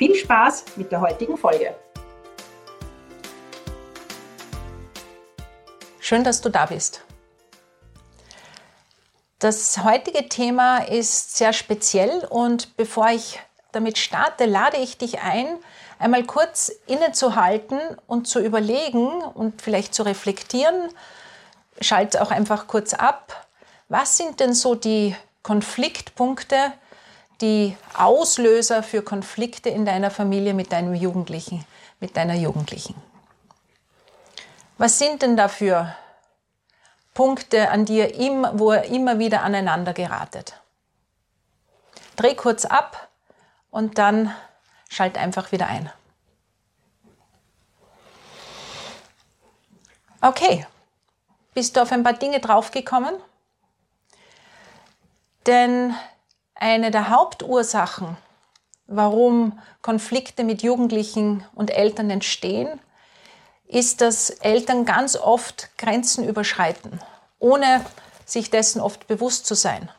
Viel Spaß mit der heutigen Folge. Schön, dass du da bist. Das heutige Thema ist sehr speziell und bevor ich damit starte, lade ich dich ein, einmal kurz innezuhalten und zu überlegen und vielleicht zu reflektieren. Schalt auch einfach kurz ab. Was sind denn so die Konfliktpunkte, die Auslöser für Konflikte in deiner Familie mit deinem Jugendlichen, mit deiner Jugendlichen? Was sind denn dafür Punkte, an immer, wo ihr immer wieder aneinander geratet? Dreh kurz ab und dann schalt einfach wieder ein. Okay, bist du auf ein paar Dinge draufgekommen? Denn eine der Hauptursachen, warum Konflikte mit Jugendlichen und Eltern entstehen, ist, dass Eltern ganz oft Grenzen überschreiten, ohne sich dessen oft bewusst zu sein.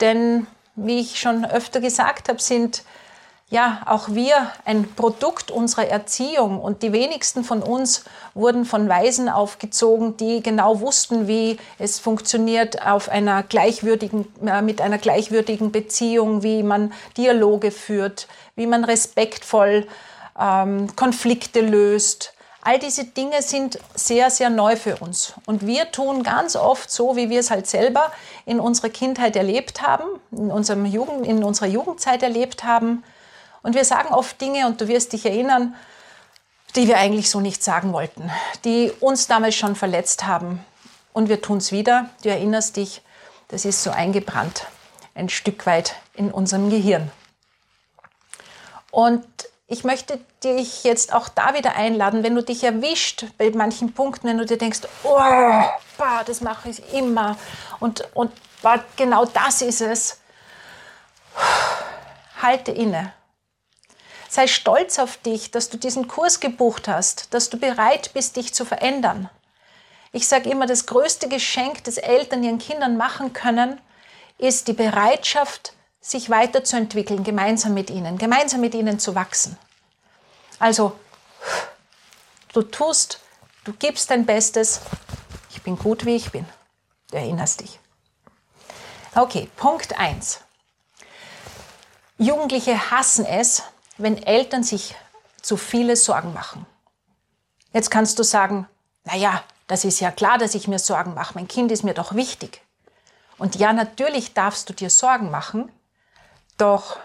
Denn, wie ich schon öfter gesagt habe, sind ja, auch wir ein Produkt unserer Erziehung und die wenigsten von uns wurden von Weisen aufgezogen, die genau wussten, wie es funktioniert auf einer gleichwürdigen, äh, mit einer gleichwürdigen Beziehung, wie man Dialoge führt, wie man respektvoll ähm, Konflikte löst. All diese Dinge sind sehr, sehr neu für uns. Und wir tun ganz oft so, wie wir es halt selber in unserer Kindheit erlebt haben, in, unserem Jugend, in unserer Jugendzeit erlebt haben und wir sagen oft Dinge, und du wirst dich erinnern, die wir eigentlich so nicht sagen wollten, die uns damals schon verletzt haben. Und wir tun es wieder. Du erinnerst dich, das ist so eingebrannt, ein Stück weit in unserem Gehirn. Und ich möchte dich jetzt auch da wieder einladen, wenn du dich erwischt bei manchen Punkten, wenn du dir denkst, oh, bah, das mache ich immer und, und bah, genau das ist es. Halte inne Sei stolz auf dich, dass du diesen Kurs gebucht hast, dass du bereit bist, dich zu verändern. Ich sage immer, das größte Geschenk, das Eltern ihren Kindern machen können, ist die Bereitschaft, sich weiterzuentwickeln, gemeinsam mit ihnen, gemeinsam mit ihnen zu wachsen. Also, du tust, du gibst dein Bestes. Ich bin gut, wie ich bin. Du erinnerst dich. Okay, Punkt 1. Jugendliche hassen es, wenn Eltern sich zu viele Sorgen machen. Jetzt kannst du sagen, naja, das ist ja klar, dass ich mir Sorgen mache. Mein Kind ist mir doch wichtig. Und ja, natürlich darfst du dir Sorgen machen, doch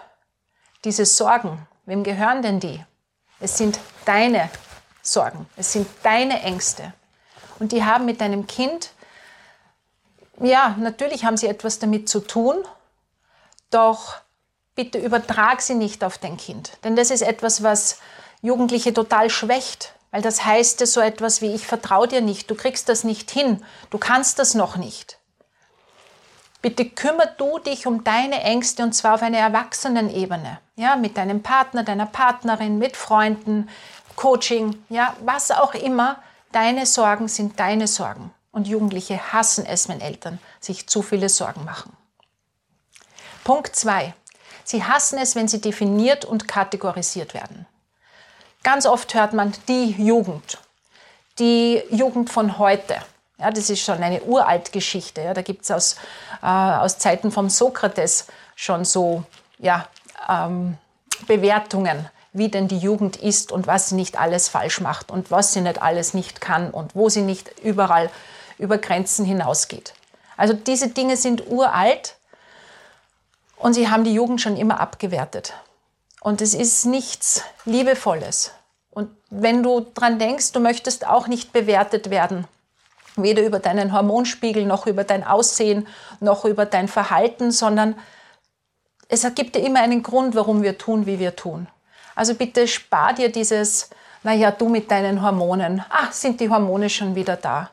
diese Sorgen, wem gehören denn die? Es sind deine Sorgen, es sind deine Ängste. Und die haben mit deinem Kind, ja, natürlich haben sie etwas damit zu tun, doch bitte übertrag sie nicht auf dein Kind. Denn das ist etwas, was Jugendliche total schwächt. Weil das heißt ja so etwas wie, ich vertraue dir nicht, du kriegst das nicht hin, du kannst das noch nicht. Bitte kümmer du dich um deine Ängste und zwar auf einer Erwachsenenebene. Ja, mit deinem Partner, deiner Partnerin, mit Freunden, Coaching, ja, was auch immer. Deine Sorgen sind deine Sorgen. Und Jugendliche hassen es, wenn Eltern sich zu viele Sorgen machen. Punkt 2. Sie hassen es, wenn sie definiert und kategorisiert werden. Ganz oft hört man die Jugend, die Jugend von heute. Ja, das ist schon eine uralt Geschichte. Ja, da gibt es aus, äh, aus Zeiten von Sokrates schon so ja, ähm, Bewertungen, wie denn die Jugend ist und was sie nicht alles falsch macht und was sie nicht alles nicht kann und wo sie nicht überall über Grenzen hinausgeht. Also diese Dinge sind uralt und sie haben die Jugend schon immer abgewertet. Und es ist nichts Liebevolles. Und wenn du dran denkst, du möchtest auch nicht bewertet werden, weder über deinen Hormonspiegel noch über dein Aussehen noch über dein Verhalten, sondern es gibt dir immer einen Grund, warum wir tun, wie wir tun. Also bitte spar dir dieses, naja, du mit deinen Hormonen. Ah, sind die Hormone schon wieder da.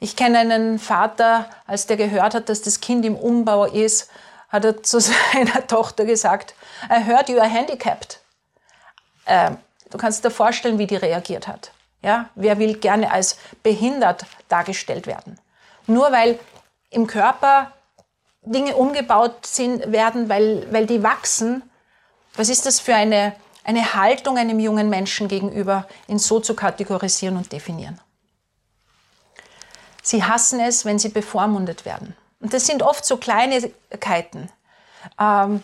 Ich kenne einen Vater, als der gehört hat, dass das Kind im Umbau ist, hat er zu seiner Tochter gesagt, I heard you are handicapped. Ähm, du kannst dir vorstellen, wie die reagiert hat. Ja? Wer will gerne als behindert dargestellt werden? Nur weil im Körper Dinge umgebaut sind, werden, weil, weil die wachsen, was ist das für eine, eine Haltung einem jungen Menschen gegenüber, ihn so zu kategorisieren und definieren? Sie hassen es, wenn sie bevormundet werden. Und das sind oft so Kleinigkeiten. Ähm,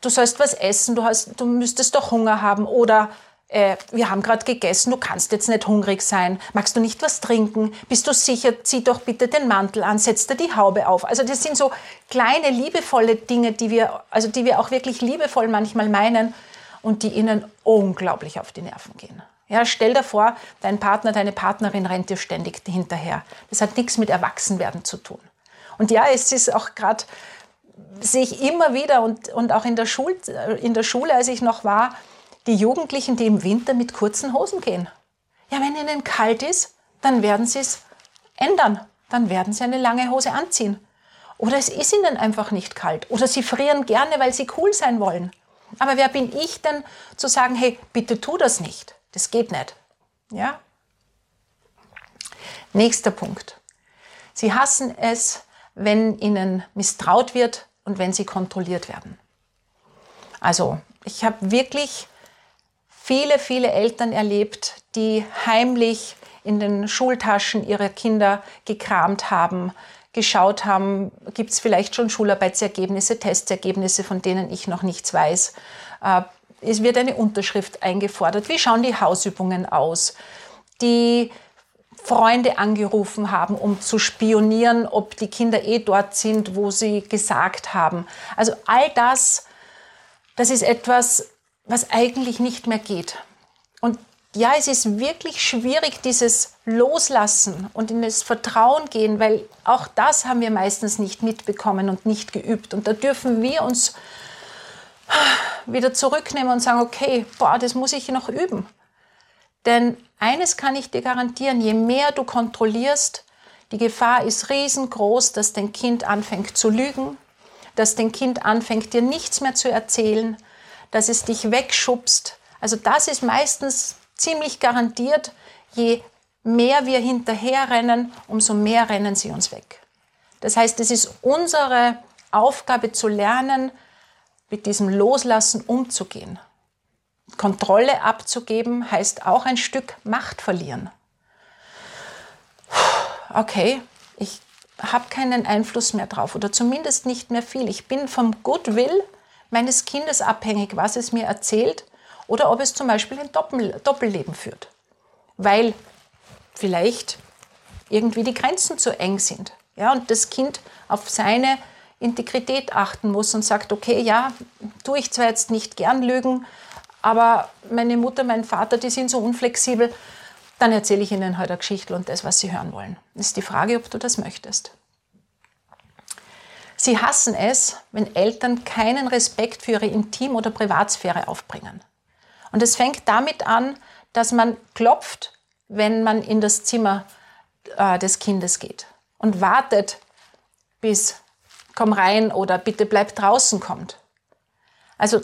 du sollst was essen, du, hast, du müsstest doch Hunger haben oder äh, wir haben gerade gegessen, du kannst jetzt nicht hungrig sein. Magst du nicht was trinken? Bist du sicher? Zieh doch bitte den Mantel an, setz dir die Haube auf. Also das sind so kleine, liebevolle Dinge, die wir, also die wir auch wirklich liebevoll manchmal meinen und die ihnen unglaublich auf die Nerven gehen. Ja, stell dir vor, dein Partner, deine Partnerin rennt dir ständig hinterher. Das hat nichts mit Erwachsenwerden zu tun. Und ja, es ist auch gerade, sehe ich immer wieder und, und auch in der, Schul, in der Schule, als ich noch war, die Jugendlichen, die im Winter mit kurzen Hosen gehen. Ja, wenn ihnen kalt ist, dann werden sie es ändern. Dann werden sie eine lange Hose anziehen. Oder es ist ihnen einfach nicht kalt. Oder sie frieren gerne, weil sie cool sein wollen. Aber wer bin ich denn zu sagen, hey, bitte tu das nicht? Das geht nicht. Ja? Nächster Punkt. Sie hassen es, wenn ihnen misstraut wird und wenn sie kontrolliert werden. Also, ich habe wirklich viele, viele Eltern erlebt, die heimlich in den Schultaschen ihrer Kinder gekramt haben, geschaut haben, gibt es vielleicht schon Schularbeitsergebnisse, Testergebnisse, von denen ich noch nichts weiß. Äh, es wird eine Unterschrift eingefordert. Wie schauen die Hausübungen aus? Die Freunde angerufen haben, um zu spionieren, ob die Kinder eh dort sind, wo sie gesagt haben. Also all das, das ist etwas, was eigentlich nicht mehr geht. Und ja, es ist wirklich schwierig, dieses Loslassen und in das Vertrauen gehen, weil auch das haben wir meistens nicht mitbekommen und nicht geübt. Und da dürfen wir uns wieder zurücknehmen und sagen, okay, boah, das muss ich noch üben. Denn eines kann ich dir garantieren, je mehr du kontrollierst, die Gefahr ist riesengroß, dass dein Kind anfängt zu lügen, dass dein Kind anfängt, dir nichts mehr zu erzählen, dass es dich wegschubst. Also das ist meistens ziemlich garantiert, je mehr wir hinterherrennen, umso mehr rennen sie uns weg. Das heißt, es ist unsere Aufgabe zu lernen, mit diesem Loslassen umzugehen. Kontrolle abzugeben heißt auch ein Stück Macht verlieren. Okay, ich habe keinen Einfluss mehr drauf oder zumindest nicht mehr viel. Ich bin vom Goodwill meines Kindes abhängig, was es mir erzählt oder ob es zum Beispiel ein Doppel Doppelleben führt, weil vielleicht irgendwie die Grenzen zu eng sind. Ja, und das Kind auf seine Integrität achten muss und sagt, okay, ja, tue ich zwar jetzt nicht gern Lügen, aber meine Mutter, mein Vater, die sind so unflexibel, dann erzähle ich ihnen halt eine Geschichte und das, was sie hören wollen. Ist die Frage, ob du das möchtest. Sie hassen es, wenn Eltern keinen Respekt für ihre Intim- oder Privatsphäre aufbringen. Und es fängt damit an, dass man klopft, wenn man in das Zimmer äh, des Kindes geht und wartet, bis komm rein oder bitte bleib draußen kommt. Also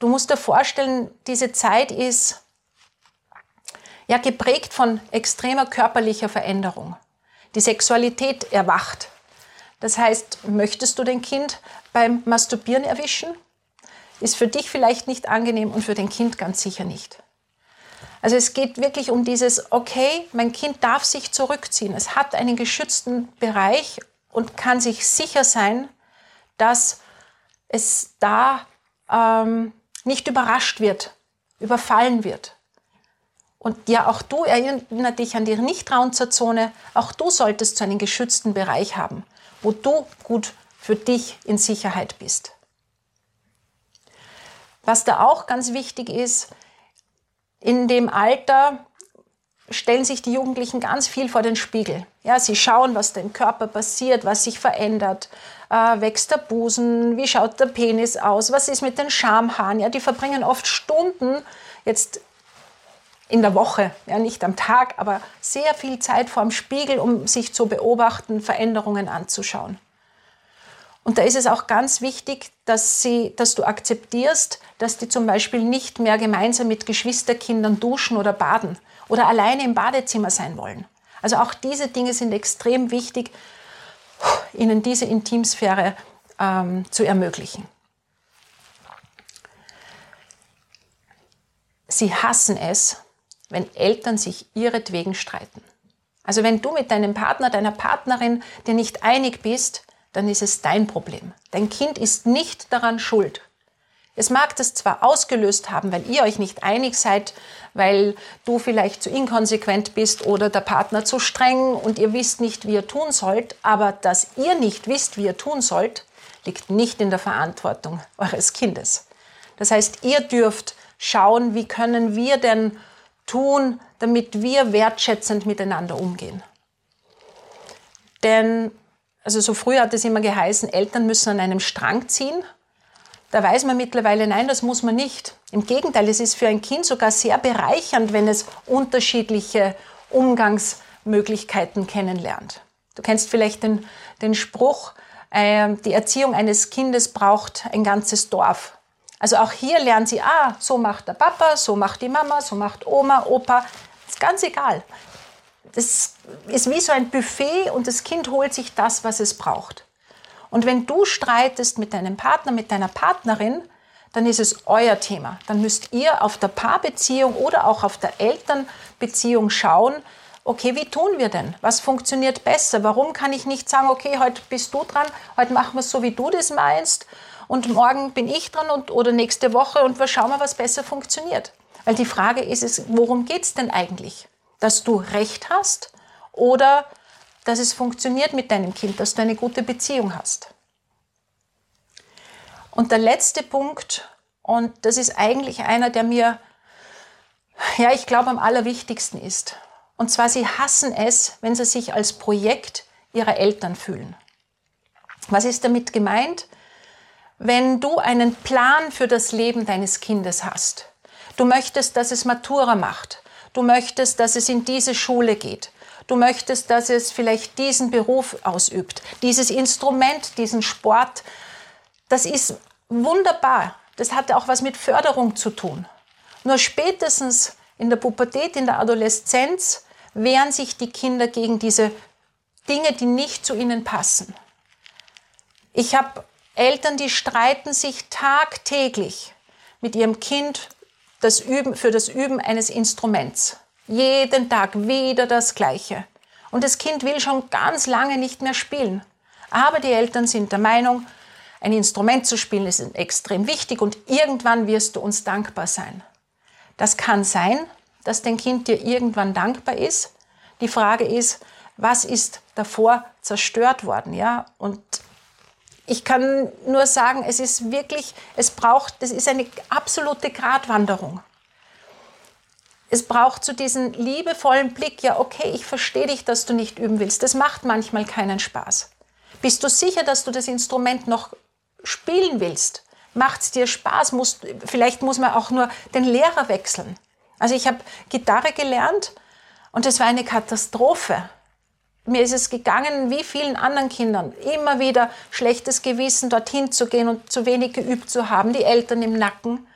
du musst dir vorstellen, diese Zeit ist ja geprägt von extremer körperlicher Veränderung. Die Sexualität erwacht. Das heißt, möchtest du dein Kind beim Masturbieren erwischen? Ist für dich vielleicht nicht angenehm und für dein Kind ganz sicher nicht. Also es geht wirklich um dieses, okay, mein Kind darf sich zurückziehen. Es hat einen geschützten Bereich und kann sich sicher sein, dass es da ähm, nicht überrascht wird, überfallen wird. Und ja, auch du erinnere dich an die Nicht-Raunzerzone. Auch du solltest so einen geschützten Bereich haben, wo du gut für dich in Sicherheit bist. Was da auch ganz wichtig ist, in dem Alter stellen sich die Jugendlichen ganz viel vor den Spiegel. Ja, sie schauen, was da im Körper passiert, was sich verändert. Äh, wächst der Busen? Wie schaut der Penis aus? Was ist mit den Schamhaaren? Ja, die verbringen oft Stunden jetzt in der Woche, ja, nicht am Tag, aber sehr viel Zeit vor dem Spiegel, um sich zu beobachten, Veränderungen anzuschauen. Und da ist es auch ganz wichtig, dass, sie, dass du akzeptierst, dass die zum Beispiel nicht mehr gemeinsam mit Geschwisterkindern duschen oder baden oder alleine im Badezimmer sein wollen. Also auch diese Dinge sind extrem wichtig, ihnen diese Intimsphäre ähm, zu ermöglichen. Sie hassen es, wenn Eltern sich ihretwegen streiten. Also wenn du mit deinem Partner, deiner Partnerin dir nicht einig bist, dann ist es dein Problem. Dein Kind ist nicht daran schuld. Es mag das zwar ausgelöst haben, weil ihr euch nicht einig seid, weil du vielleicht zu inkonsequent bist oder der Partner zu streng und ihr wisst nicht, wie ihr tun sollt, aber dass ihr nicht wisst, wie ihr tun sollt, liegt nicht in der Verantwortung eures Kindes. Das heißt, ihr dürft schauen, wie können wir denn tun, damit wir wertschätzend miteinander umgehen. Denn also so früher hat es immer geheißen, Eltern müssen an einem Strang ziehen. Da weiß man mittlerweile, nein, das muss man nicht. Im Gegenteil, es ist für ein Kind sogar sehr bereichernd, wenn es unterschiedliche Umgangsmöglichkeiten kennenlernt. Du kennst vielleicht den, den Spruch, äh, die Erziehung eines Kindes braucht ein ganzes Dorf. Also auch hier lernen sie, ah, so macht der Papa, so macht die Mama, so macht Oma, Opa. Ist ganz egal das ist wie so ein Buffet und das Kind holt sich das, was es braucht. Und wenn du streitest mit deinem Partner, mit deiner Partnerin, dann ist es euer Thema. Dann müsst ihr auf der Paarbeziehung oder auch auf der Elternbeziehung schauen, okay, wie tun wir denn? Was funktioniert besser? Warum kann ich nicht sagen, okay, heute bist du dran, heute machen wir es so, wie du das meinst und morgen bin ich dran und, oder nächste Woche und wir schauen mal, was besser funktioniert. Weil die Frage ist, es, worum geht es denn eigentlich? dass du recht hast oder dass es funktioniert mit deinem Kind, dass du eine gute Beziehung hast. Und der letzte Punkt, und das ist eigentlich einer, der mir, ja, ich glaube, am allerwichtigsten ist. Und zwar, sie hassen es, wenn sie sich als Projekt ihrer Eltern fühlen. Was ist damit gemeint? Wenn du einen Plan für das Leben deines Kindes hast, du möchtest, dass es Matura macht, Du möchtest, dass es in diese Schule geht. Du möchtest, dass es vielleicht diesen Beruf ausübt, dieses Instrument, diesen Sport. Das ist wunderbar. Das hat auch was mit Förderung zu tun. Nur spätestens in der Pubertät, in der Adoleszenz wehren sich die Kinder gegen diese Dinge, die nicht zu ihnen passen. Ich habe Eltern, die streiten sich tagtäglich mit ihrem Kind das Üben, für das Üben eines Instruments. Jeden Tag wieder das Gleiche. Und das Kind will schon ganz lange nicht mehr spielen. Aber die Eltern sind der Meinung, ein Instrument zu spielen ist extrem wichtig und irgendwann wirst du uns dankbar sein. Das kann sein, dass dein Kind dir irgendwann dankbar ist. Die Frage ist, was ist davor zerstört worden, ja? Und ich kann nur sagen, es ist wirklich, es braucht, das ist eine absolute Gratwanderung. Es braucht so diesen liebevollen Blick, ja, okay, ich verstehe dich, dass du nicht üben willst. Das macht manchmal keinen Spaß. Bist du sicher, dass du das Instrument noch spielen willst? Macht es dir Spaß? Muss, vielleicht muss man auch nur den Lehrer wechseln. Also ich habe Gitarre gelernt und es war eine Katastrophe mir ist es gegangen wie vielen anderen Kindern. Immer wieder schlechtes Gewissen, dorthin zu gehen und zu wenig geübt zu haben, die Eltern im Nacken.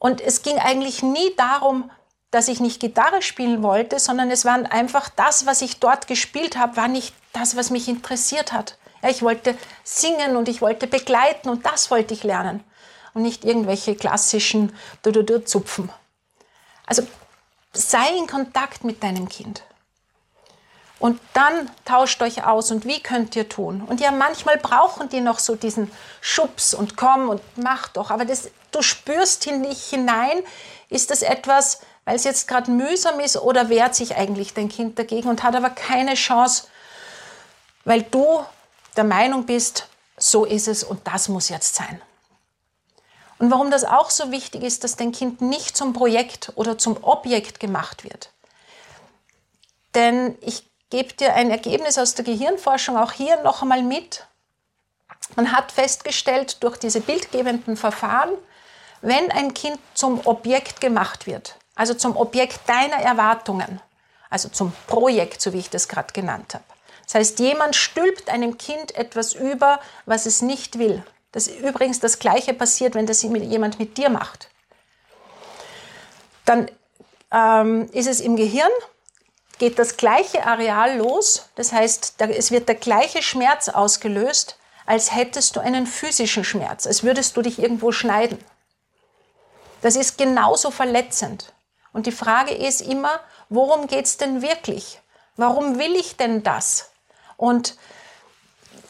Und es ging eigentlich nie darum, dass ich nicht Gitarre spielen wollte, sondern es war einfach das, was ich dort gespielt habe, war nicht das, was mich interessiert hat. Ja, ich wollte singen und ich wollte begleiten und das wollte ich lernen und nicht irgendwelche klassischen Zupfen. Also sei in Kontakt mit deinem Kind. Und dann tauscht euch aus und wie könnt ihr tun? Und ja, manchmal brauchen die noch so diesen Schubs und komm und mach doch. Aber das, du spürst in dich hinein, ist das etwas, weil es jetzt gerade mühsam ist oder wehrt sich eigentlich dein Kind dagegen und hat aber keine Chance, weil du der Meinung bist, so ist es und das muss jetzt sein. Und warum das auch so wichtig ist, dass dein Kind nicht zum Projekt oder zum Objekt gemacht wird. Denn ich gebe dir ein Ergebnis aus der Gehirnforschung auch hier noch einmal mit. Man hat festgestellt durch diese bildgebenden Verfahren, wenn ein Kind zum Objekt gemacht wird, also zum Objekt deiner Erwartungen, also zum Projekt, so wie ich das gerade genannt habe. Das heißt, jemand stülpt einem Kind etwas über, was es nicht will. Das ist übrigens das Gleiche passiert, wenn das jemand mit dir macht. Dann ähm, ist es im Gehirn, geht das gleiche Areal los. Das heißt, es wird der gleiche Schmerz ausgelöst, als hättest du einen physischen Schmerz, als würdest du dich irgendwo schneiden. Das ist genauso verletzend. Und die Frage ist immer, worum geht es denn wirklich? Warum will ich denn das? Und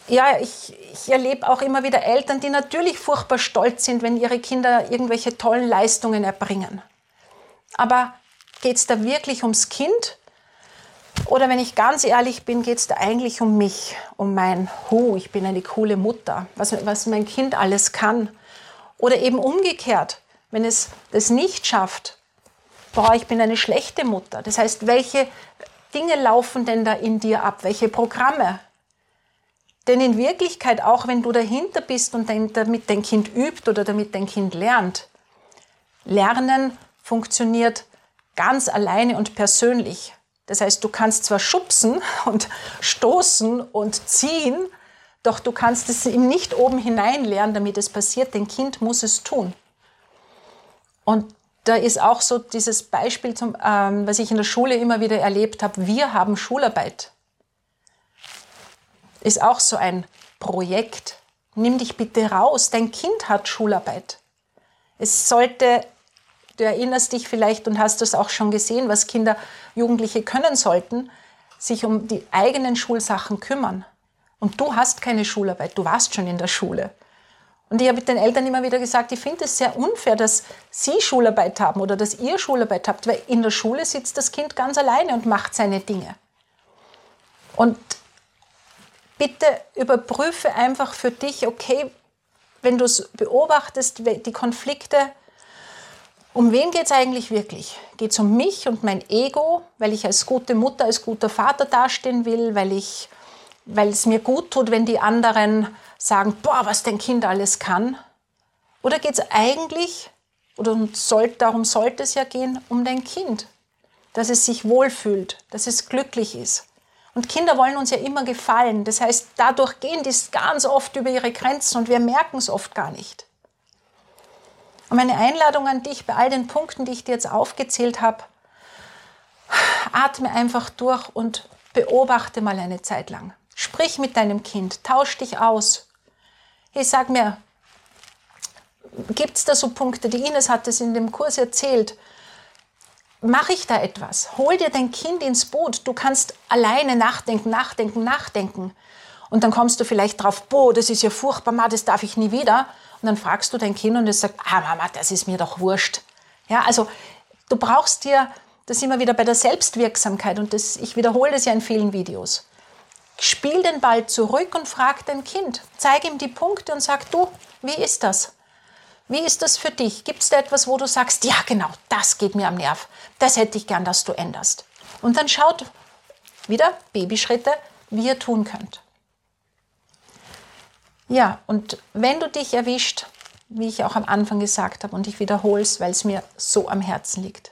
ja, ich, ich erlebe auch immer wieder Eltern, die natürlich furchtbar stolz sind, wenn ihre Kinder irgendwelche tollen Leistungen erbringen. Aber geht es da wirklich ums Kind? Oder wenn ich ganz ehrlich bin, geht es da eigentlich um mich, um mein Hu, ich bin eine coole Mutter, was, was mein Kind alles kann. Oder eben umgekehrt, wenn es das nicht schafft, boah, ich bin eine schlechte Mutter. Das heißt, welche Dinge laufen denn da in dir ab? Welche Programme? Denn in Wirklichkeit, auch wenn du dahinter bist und damit dein Kind übt oder damit dein Kind lernt, Lernen funktioniert ganz alleine und persönlich. Das heißt, du kannst zwar schubsen und stoßen und ziehen, doch du kannst es ihm nicht oben hinein lernen, damit es passiert. Dein Kind muss es tun. Und da ist auch so dieses Beispiel, zum, ähm, was ich in der Schule immer wieder erlebt habe. Wir haben Schularbeit. Ist auch so ein Projekt. Nimm dich bitte raus. Dein Kind hat Schularbeit. Es sollte, du erinnerst dich vielleicht und hast das auch schon gesehen, was Kinder, Jugendliche können sollten, sich um die eigenen Schulsachen kümmern. Und du hast keine Schularbeit, du warst schon in der Schule. Und ich habe den Eltern immer wieder gesagt, ich finde es sehr unfair, dass sie Schularbeit haben oder dass ihr Schularbeit habt, weil in der Schule sitzt das Kind ganz alleine und macht seine Dinge. Und bitte überprüfe einfach für dich, okay, wenn du es beobachtest, die Konflikte, um wen geht es eigentlich wirklich? Geht es um mich und mein Ego, weil ich als gute Mutter, als guter Vater dastehen will, weil, ich, weil es mir gut tut, wenn die anderen sagen, boah, was dein Kind alles kann? Oder geht es eigentlich, oder soll, darum sollte es ja gehen, um dein Kind, dass es sich wohlfühlt, dass es glücklich ist. Und Kinder wollen uns ja immer gefallen. Das heißt, dadurch gehen die ganz oft über ihre Grenzen und wir merken es oft gar nicht. Und meine Einladung an dich bei all den Punkten, die ich dir jetzt aufgezählt habe, atme einfach durch und beobachte mal eine Zeit lang. Sprich mit deinem Kind, tausch dich aus, Hey, sag mir, gibt es da so Punkte, die Ines hat es in dem Kurs erzählt, mache ich da etwas? Hol dir dein Kind ins Boot. Du kannst alleine nachdenken, nachdenken, nachdenken. Und dann kommst du vielleicht drauf, boah, das ist ja furchtbar, das darf ich nie wieder. Und dann fragst du dein Kind und es sagt, ah Mama, das ist mir doch wurscht. Ja, also du brauchst dir, das wir wieder bei der Selbstwirksamkeit und das, ich wiederhole das ja in vielen Videos. Spiel den Ball zurück und frag dein Kind. Zeig ihm die Punkte und sag, du, wie ist das? Wie ist das für dich? Gibt es da etwas, wo du sagst, ja genau, das geht mir am Nerv. Das hätte ich gern, dass du änderst. Und dann schaut wieder Babyschritte, wie ihr tun könnt. Ja, und wenn du dich erwischt, wie ich auch am Anfang gesagt habe, und ich wiederhole es, weil es mir so am Herzen liegt.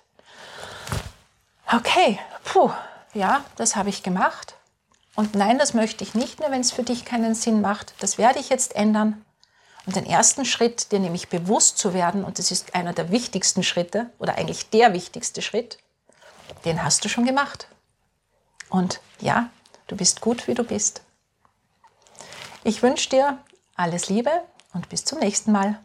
Okay, puh, ja, das habe ich gemacht. Und nein, das möchte ich nicht mehr, wenn es für dich keinen Sinn macht. Das werde ich jetzt ändern. Und den ersten Schritt, dir nämlich bewusst zu werden, und das ist einer der wichtigsten Schritte oder eigentlich der wichtigste Schritt, den hast du schon gemacht. Und ja, du bist gut, wie du bist. Ich wünsche dir alles Liebe und bis zum nächsten Mal.